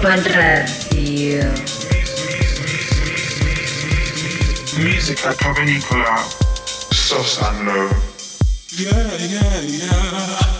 Ibiza Global Radio. Musica cavernicola, soft and low. Yeah, yeah, yeah.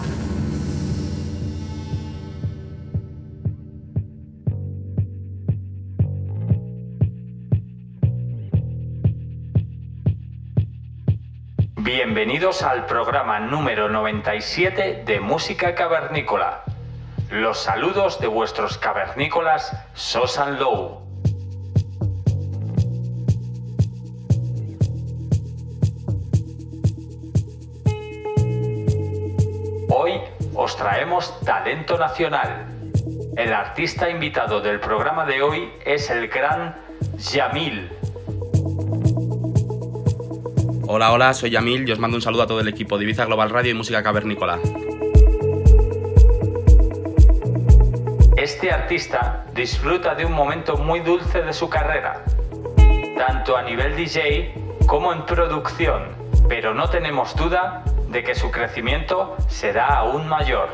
Al programa número 97 de Música Cavernícola. Los saludos de vuestros cavernícolas Sosan Low. Hoy os traemos talento nacional. El artista invitado del programa de hoy es el gran Yamil. Hola, hola, soy Yamil y os mando un saludo a todo el equipo de Ibiza Global Radio y Música Cavernícola. Este artista disfruta de un momento muy dulce de su carrera, tanto a nivel DJ como en producción, pero no tenemos duda de que su crecimiento será aún mayor.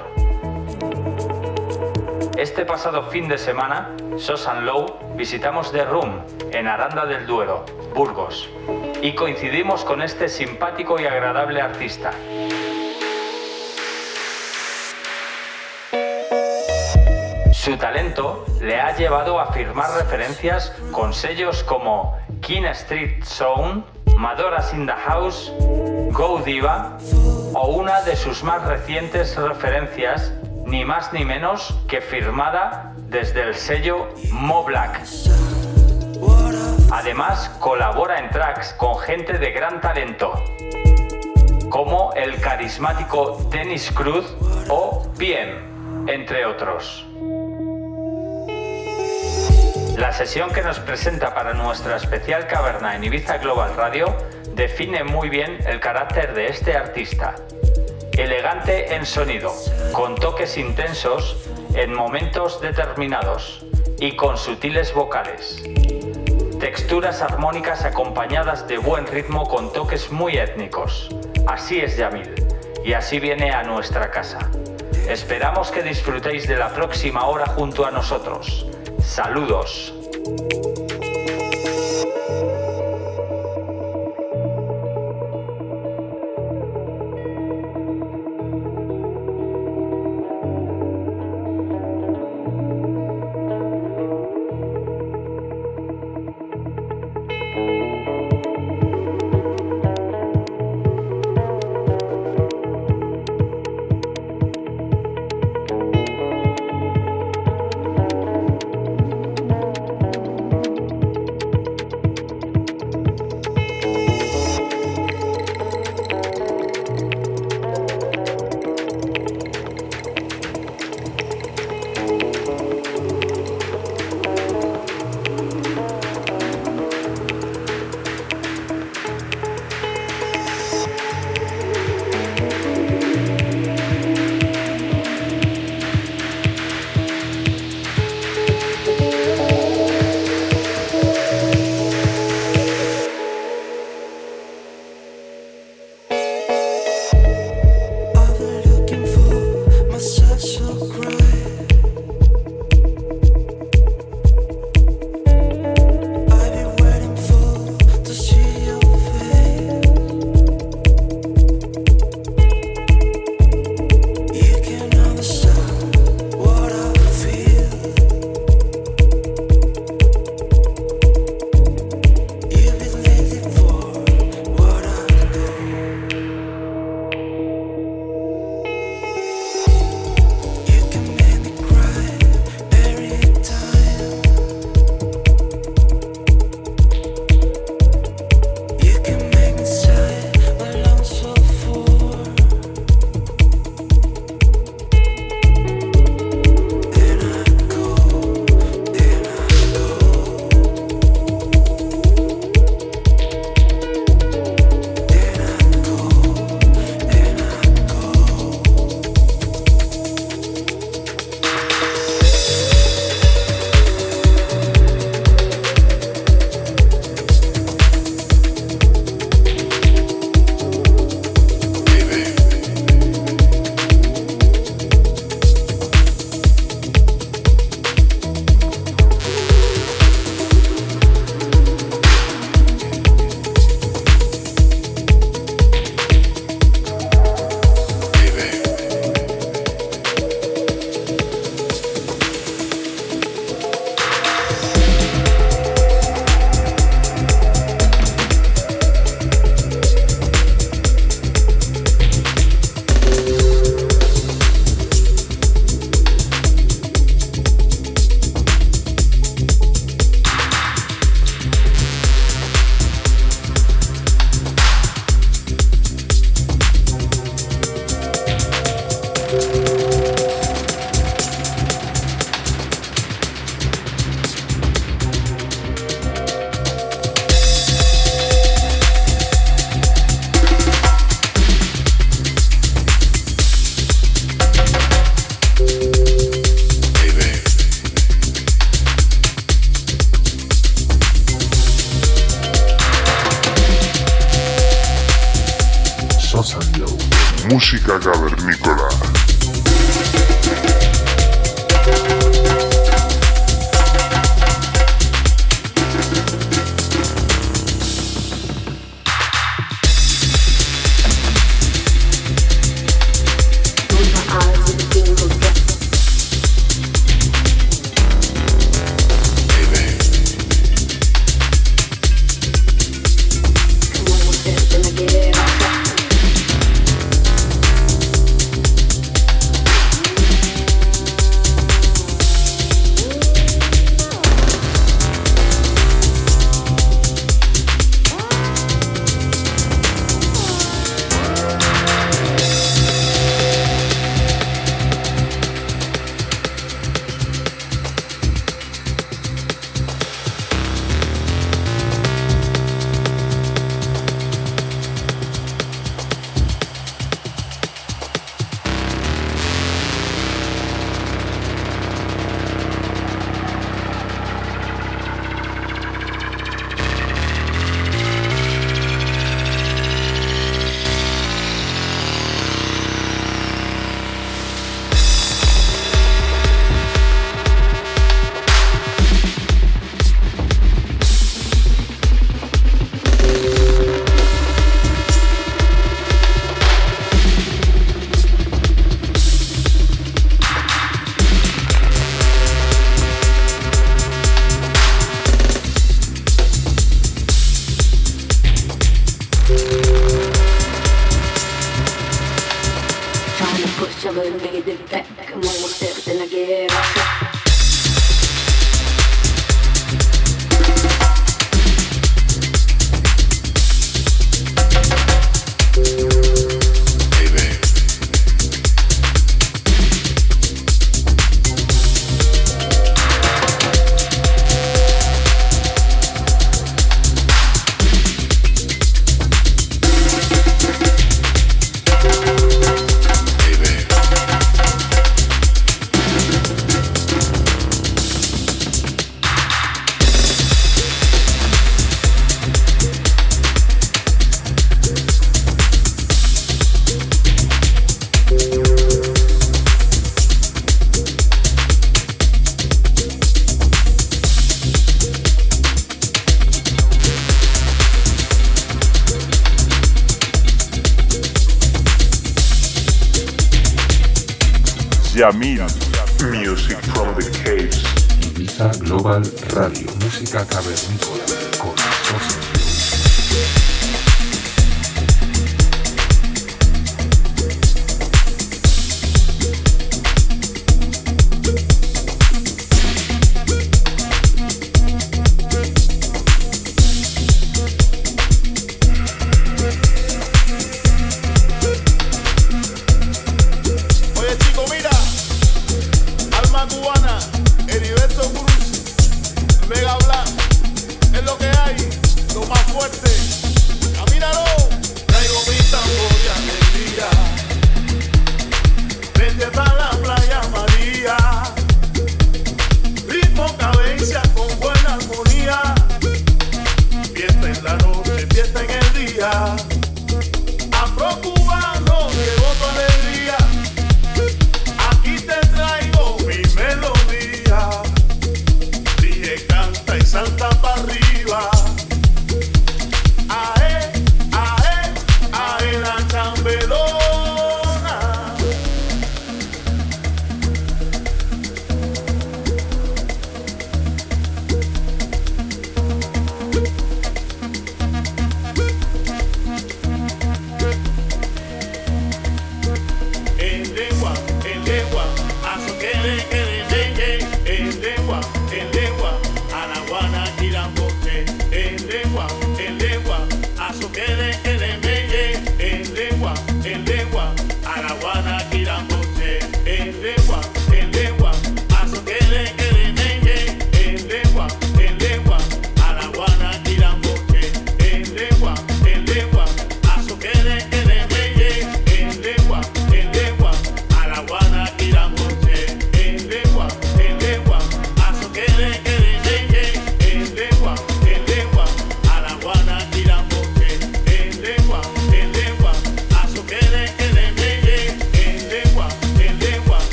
Este pasado fin de semana, Sosan Low visitamos The Room en Aranda del Duero, Burgos, y coincidimos con este simpático y agradable artista. Su talento le ha llevado a firmar referencias con sellos como King Street Zone, Madoras in the House, Go Diva o una de sus más recientes referencias, ni más ni menos que firmada desde el sello Mo Black. Además, colabora en tracks con gente de gran talento, como el carismático Dennis Cruz o PM, entre otros. La sesión que nos presenta para nuestra especial caverna en Ibiza Global Radio define muy bien el carácter de este artista. Elegante en sonido, con toques intensos en momentos determinados y con sutiles vocales. Texturas armónicas acompañadas de buen ritmo con toques muy étnicos. Así es Yamil, y así viene a nuestra casa. Esperamos que disfrutéis de la próxima hora junto a nosotros. Saludos.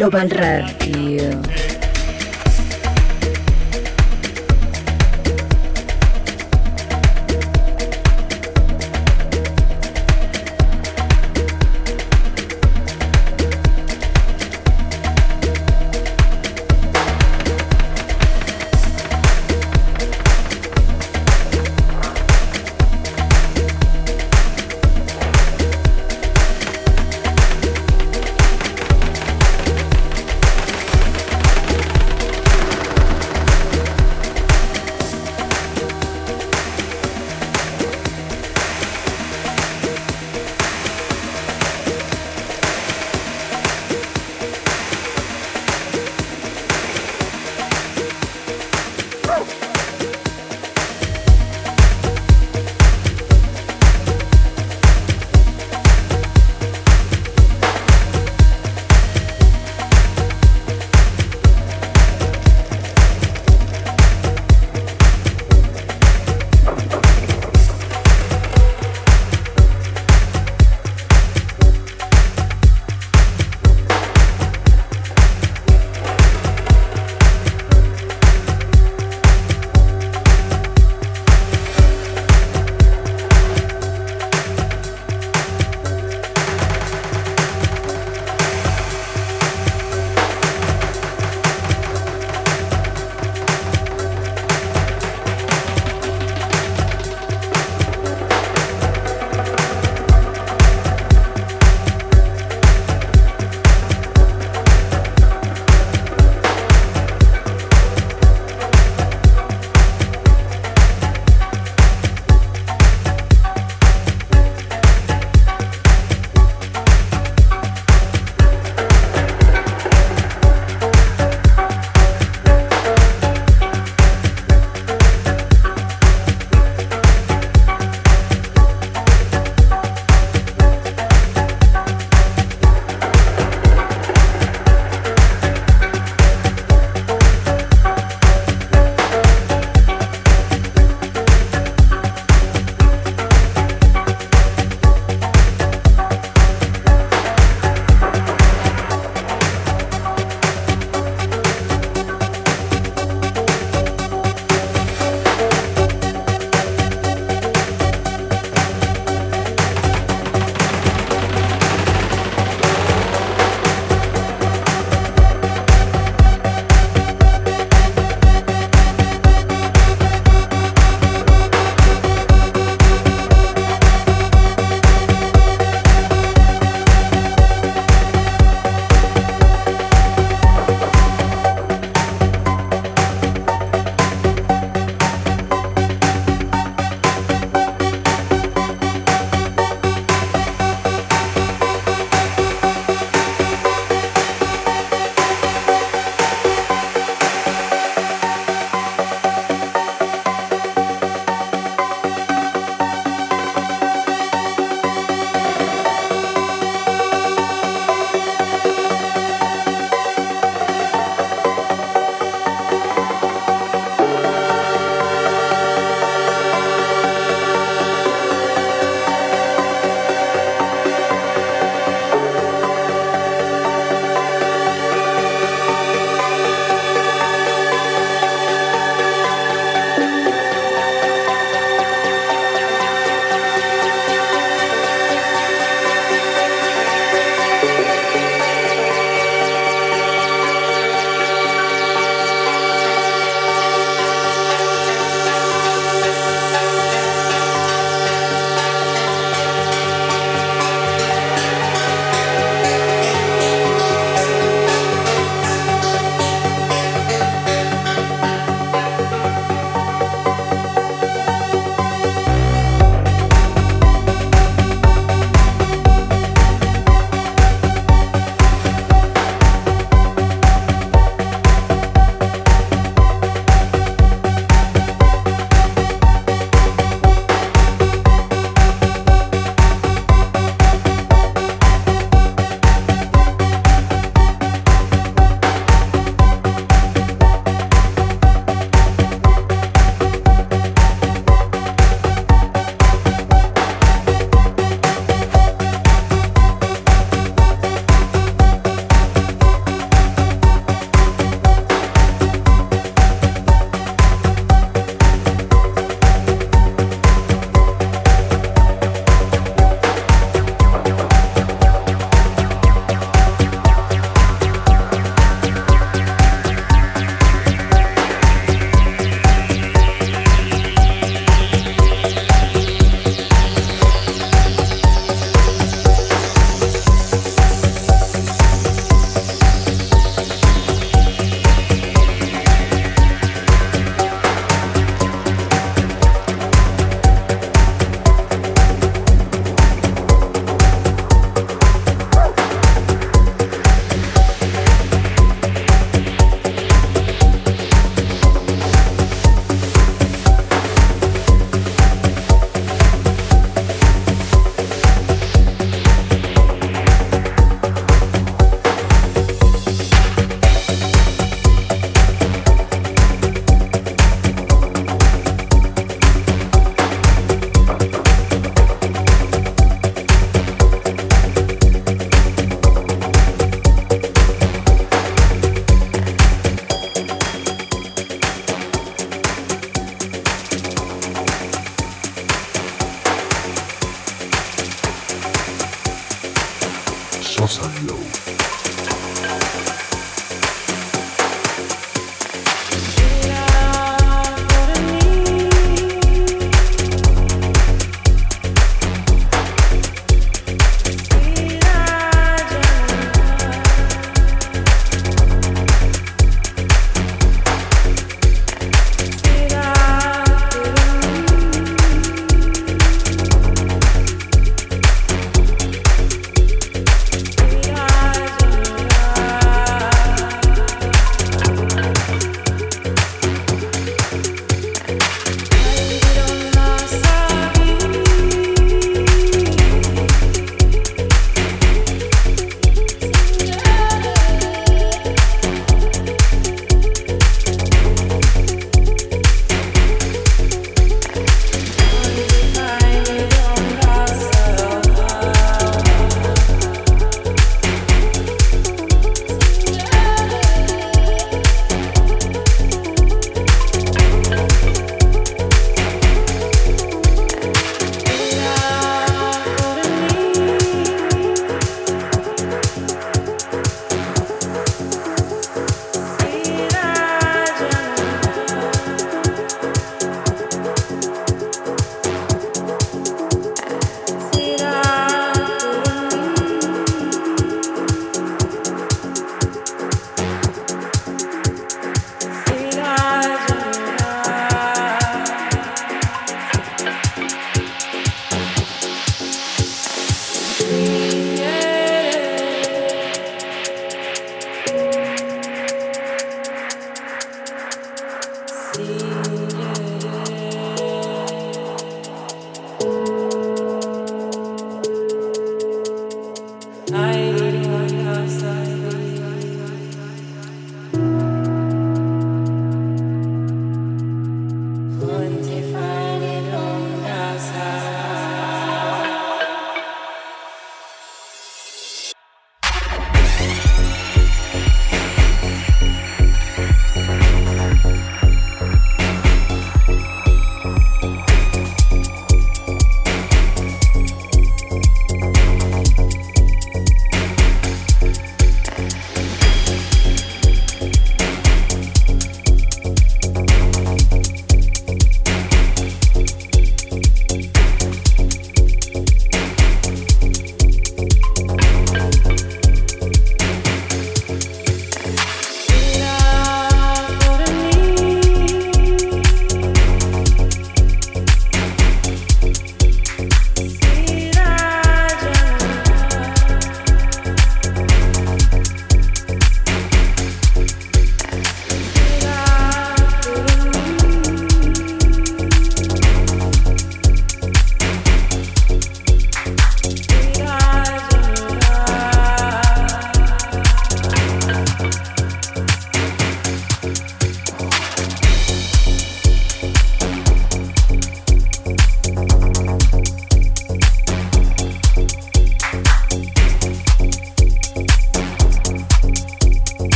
Global Radio.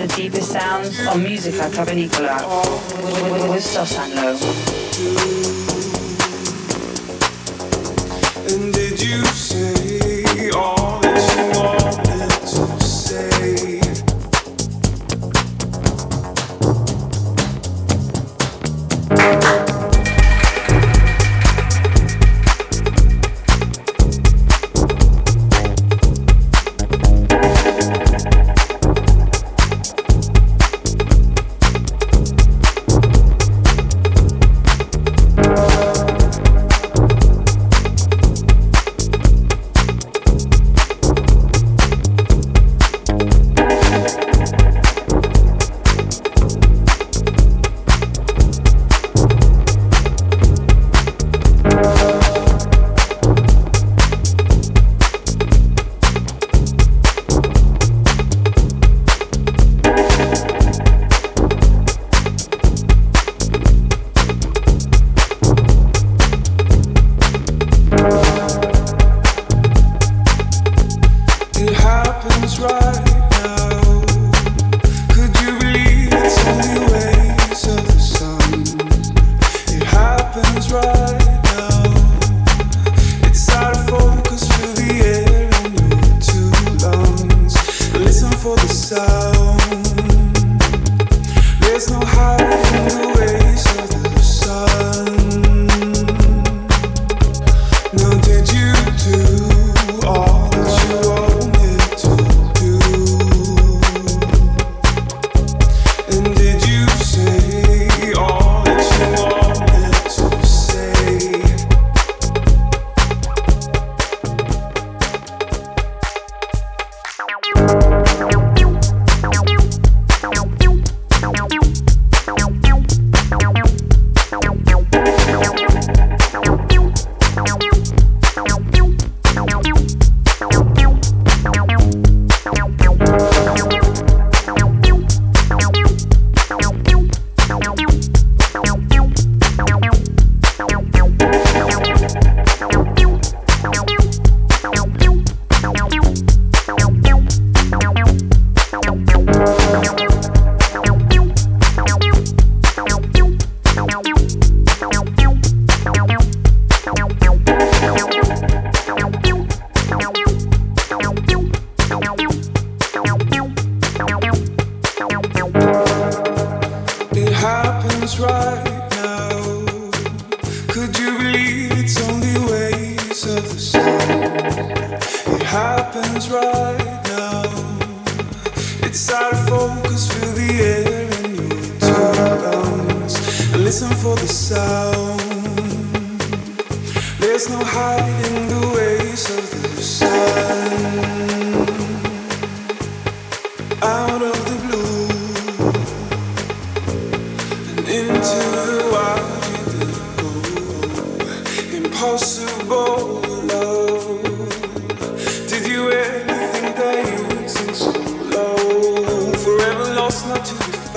the deepest sounds of Music at Tabenicola with, with, with low. And did you say all that you want?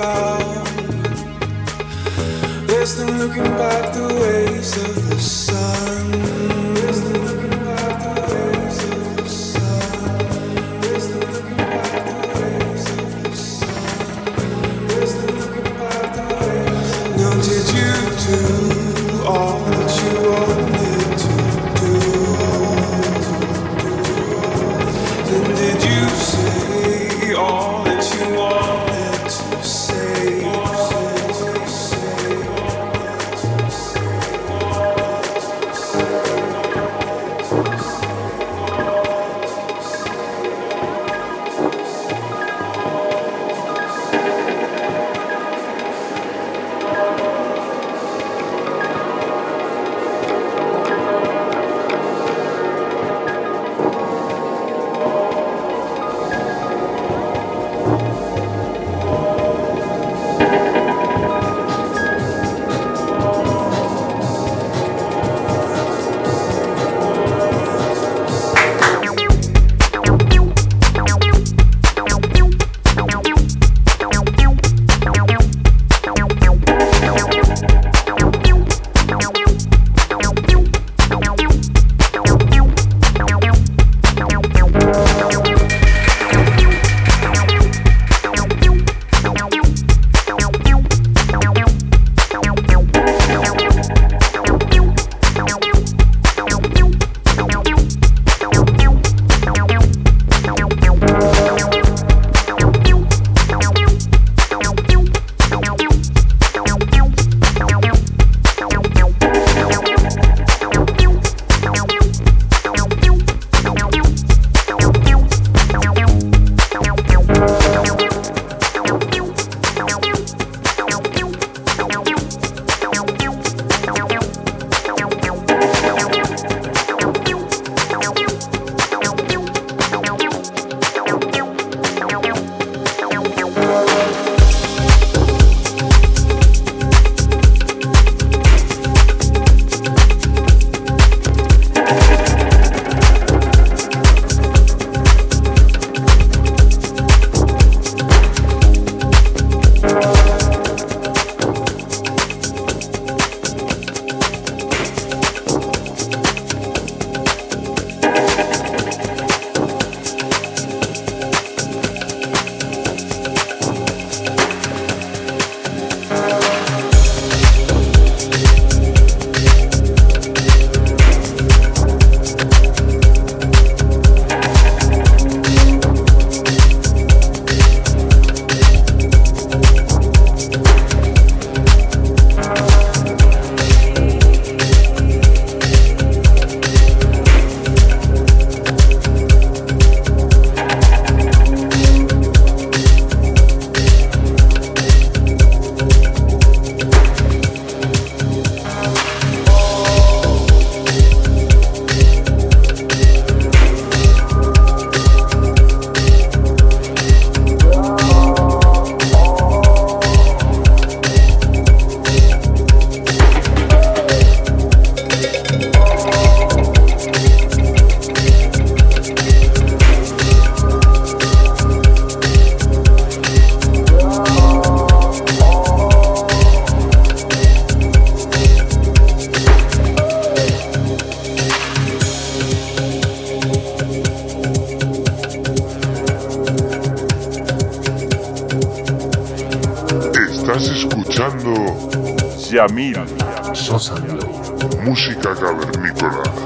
about. There's no looking back the ways of the sun. Amir. Sosa Música cavernícola.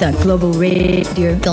Ibiza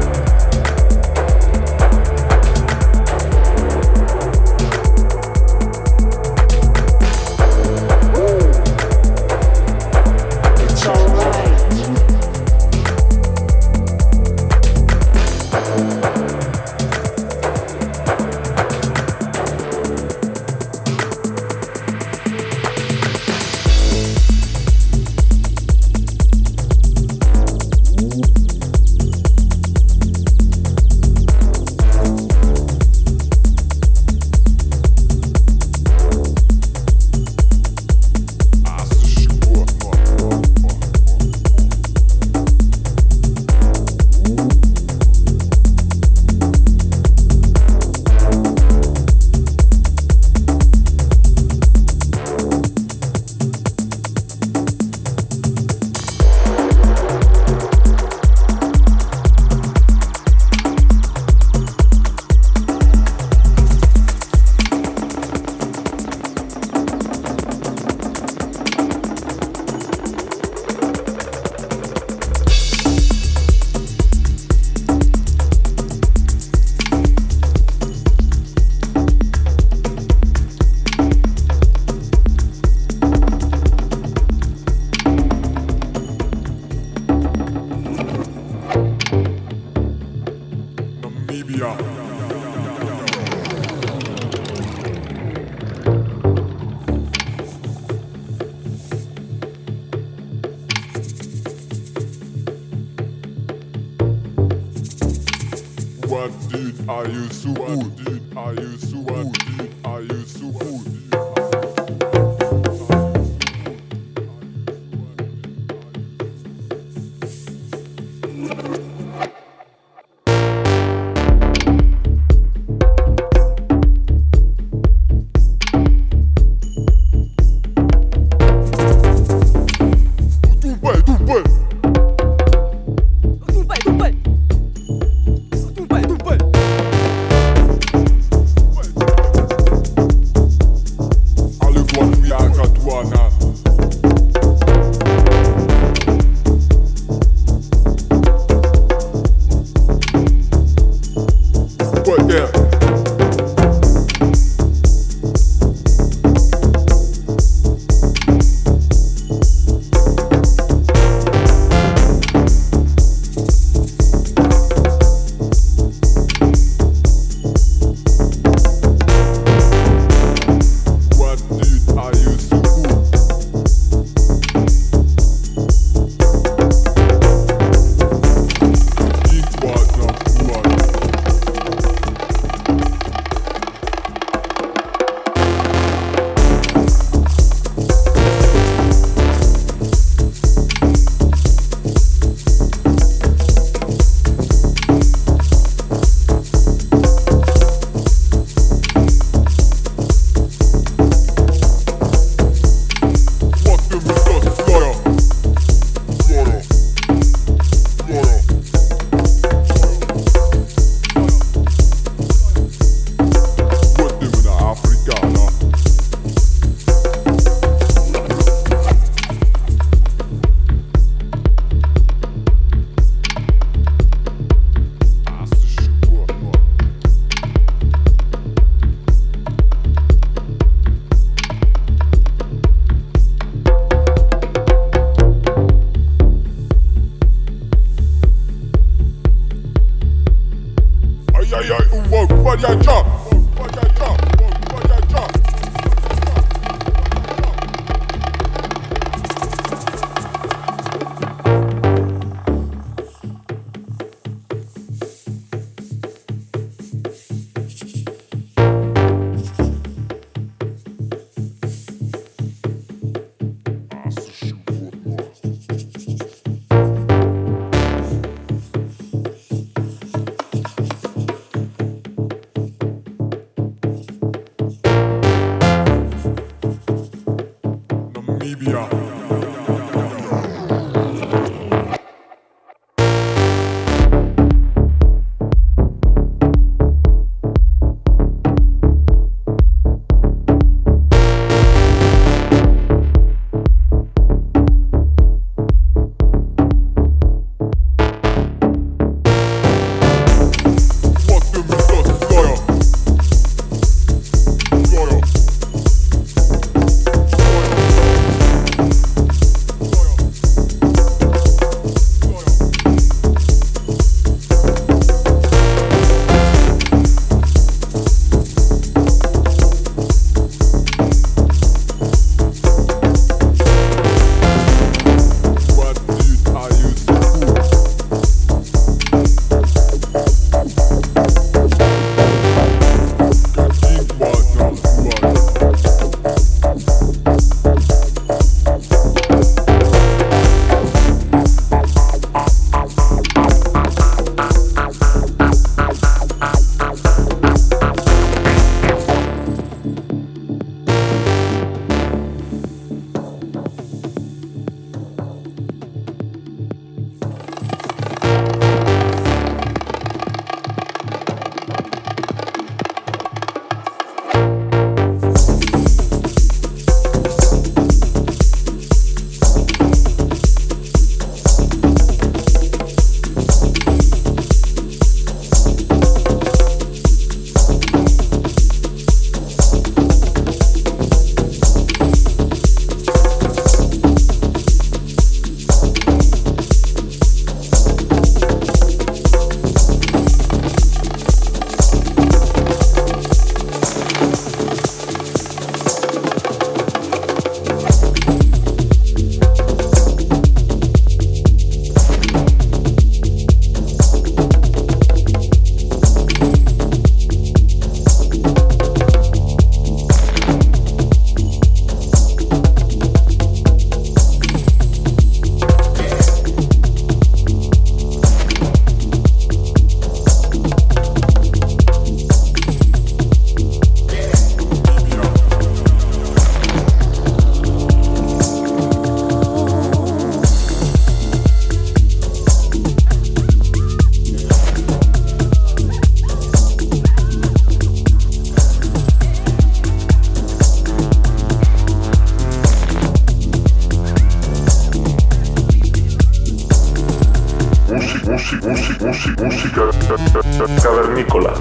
Are you so good? Dude, are you so good? Música, cavernícola.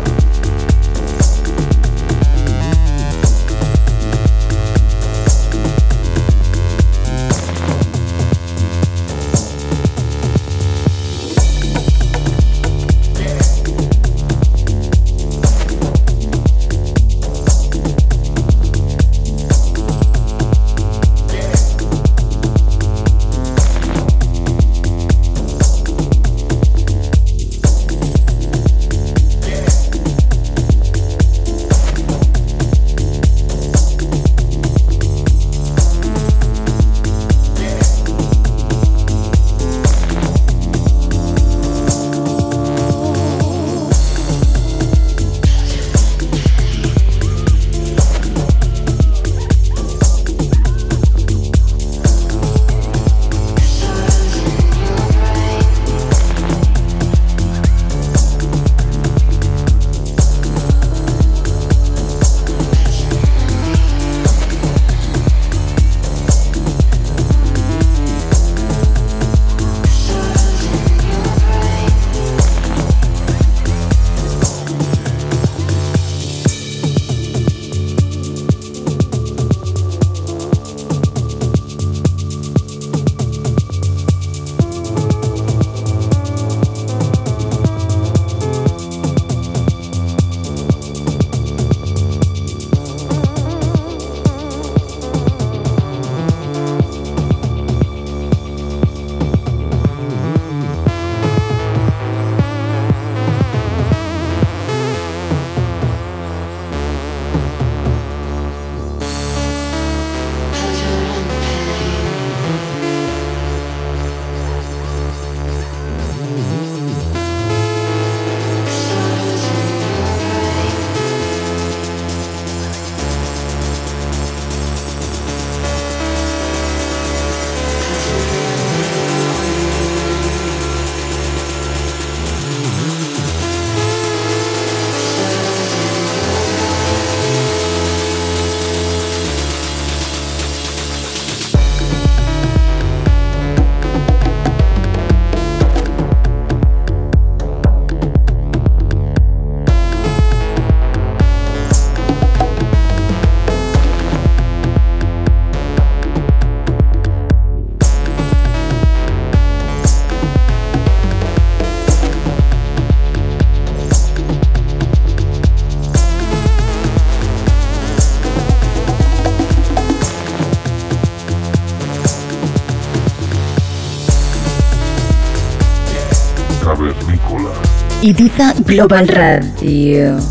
Global Radio.